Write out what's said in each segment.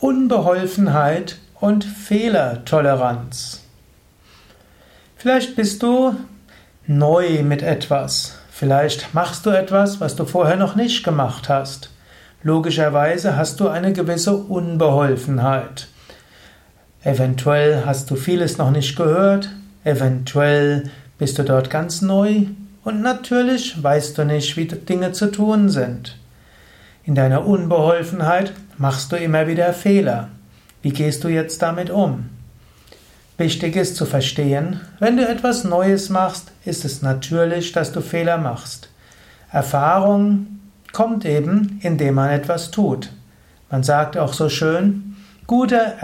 Unbeholfenheit und Fehlertoleranz. Vielleicht bist du neu mit etwas. Vielleicht machst du etwas, was du vorher noch nicht gemacht hast. Logischerweise hast du eine gewisse Unbeholfenheit. Eventuell hast du vieles noch nicht gehört, eventuell bist du dort ganz neu und natürlich weißt du nicht, wie Dinge zu tun sind. In deiner Unbeholfenheit machst du immer wieder Fehler. Wie gehst du jetzt damit um? Wichtig ist zu verstehen, wenn du etwas Neues machst, ist es natürlich, dass du Fehler machst. Erfahrung kommt eben, indem man etwas tut. Man sagt auch so schön, gute,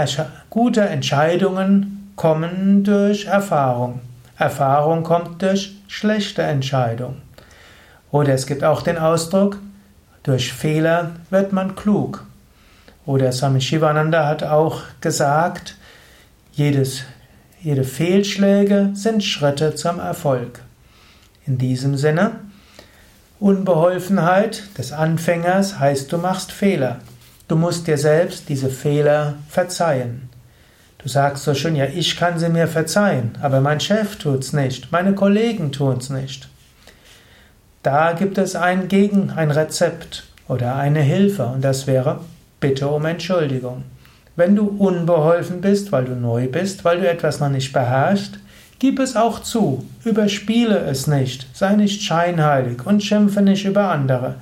gute Entscheidungen kommen durch Erfahrung. Erfahrung kommt durch schlechte Entscheidung. Oder es gibt auch den Ausdruck, durch Fehler wird man klug. Oder Swami Shivananda hat auch gesagt, jedes, jede Fehlschläge sind Schritte zum Erfolg. In diesem Sinne, Unbeholfenheit des Anfängers heißt, du machst Fehler. Du musst dir selbst diese Fehler verzeihen. Du sagst so schön, ja, ich kann sie mir verzeihen, aber mein Chef tut's nicht, meine Kollegen tun's nicht. Da gibt es ein Gegen, ein Rezept oder eine Hilfe und das wäre Bitte um Entschuldigung. Wenn du unbeholfen bist, weil du neu bist, weil du etwas noch nicht beherrschst, gib es auch zu, überspiele es nicht, sei nicht scheinheilig und schimpfe nicht über andere.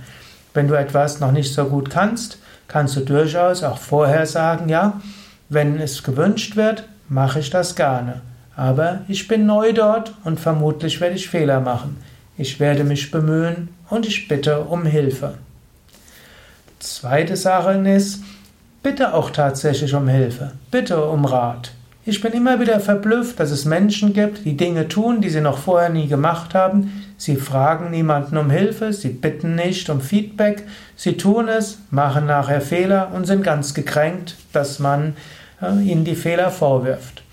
Wenn du etwas noch nicht so gut kannst, kannst du durchaus auch vorher sagen, ja, wenn es gewünscht wird, mache ich das gerne. Aber ich bin neu dort und vermutlich werde ich Fehler machen. Ich werde mich bemühen und ich bitte um Hilfe. Zweite Sache ist, bitte auch tatsächlich um Hilfe, bitte um Rat. Ich bin immer wieder verblüfft, dass es Menschen gibt, die Dinge tun, die sie noch vorher nie gemacht haben. Sie fragen niemanden um Hilfe, sie bitten nicht um Feedback, sie tun es, machen nachher Fehler und sind ganz gekränkt, dass man äh, ihnen die Fehler vorwirft.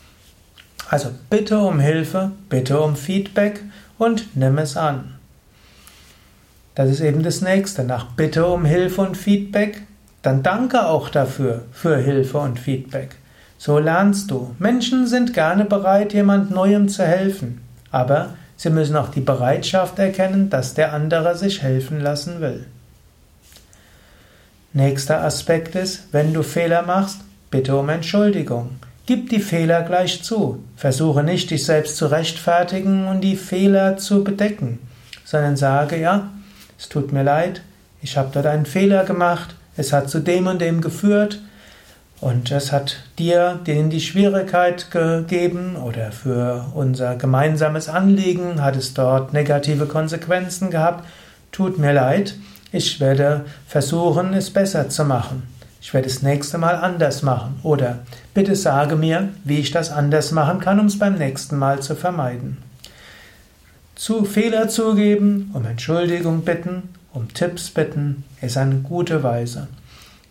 Also bitte um Hilfe, bitte um Feedback und nimm es an. Das ist eben das nächste. Nach Bitte um Hilfe und Feedback, dann danke auch dafür, für Hilfe und Feedback. So lernst du. Menschen sind gerne bereit, jemand Neuem zu helfen, aber sie müssen auch die Bereitschaft erkennen, dass der andere sich helfen lassen will. Nächster Aspekt ist, wenn du Fehler machst, bitte um Entschuldigung. Gib die Fehler gleich zu. Versuche nicht, dich selbst zu rechtfertigen und die Fehler zu bedecken, sondern sage, ja, es tut mir leid, ich habe dort einen Fehler gemacht, es hat zu dem und dem geführt und es hat dir denen die Schwierigkeit gegeben oder für unser gemeinsames Anliegen hat es dort negative Konsequenzen gehabt. Tut mir leid, ich werde versuchen, es besser zu machen. Ich werde es nächste Mal anders machen. Oder bitte sage mir, wie ich das anders machen kann, um es beim nächsten Mal zu vermeiden. Zu Fehler zugeben, um Entschuldigung bitten, um Tipps bitten, ist eine gute Weise.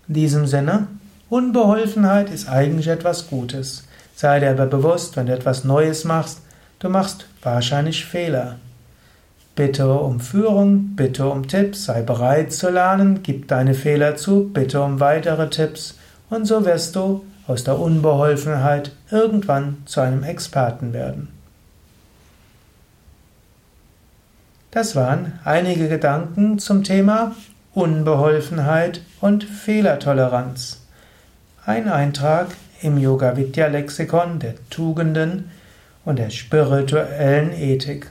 In diesem Sinne, Unbeholfenheit ist eigentlich etwas Gutes. Sei dir aber bewusst, wenn du etwas Neues machst, du machst wahrscheinlich Fehler. Bitte um Führung, bitte um Tipps, sei bereit zu lernen, gib deine Fehler zu, bitte um weitere Tipps und so wirst du aus der Unbeholfenheit irgendwann zu einem Experten werden. Das waren einige Gedanken zum Thema Unbeholfenheit und Fehlertoleranz. Ein Eintrag im Yoga Vidya Lexikon der Tugenden und der spirituellen Ethik.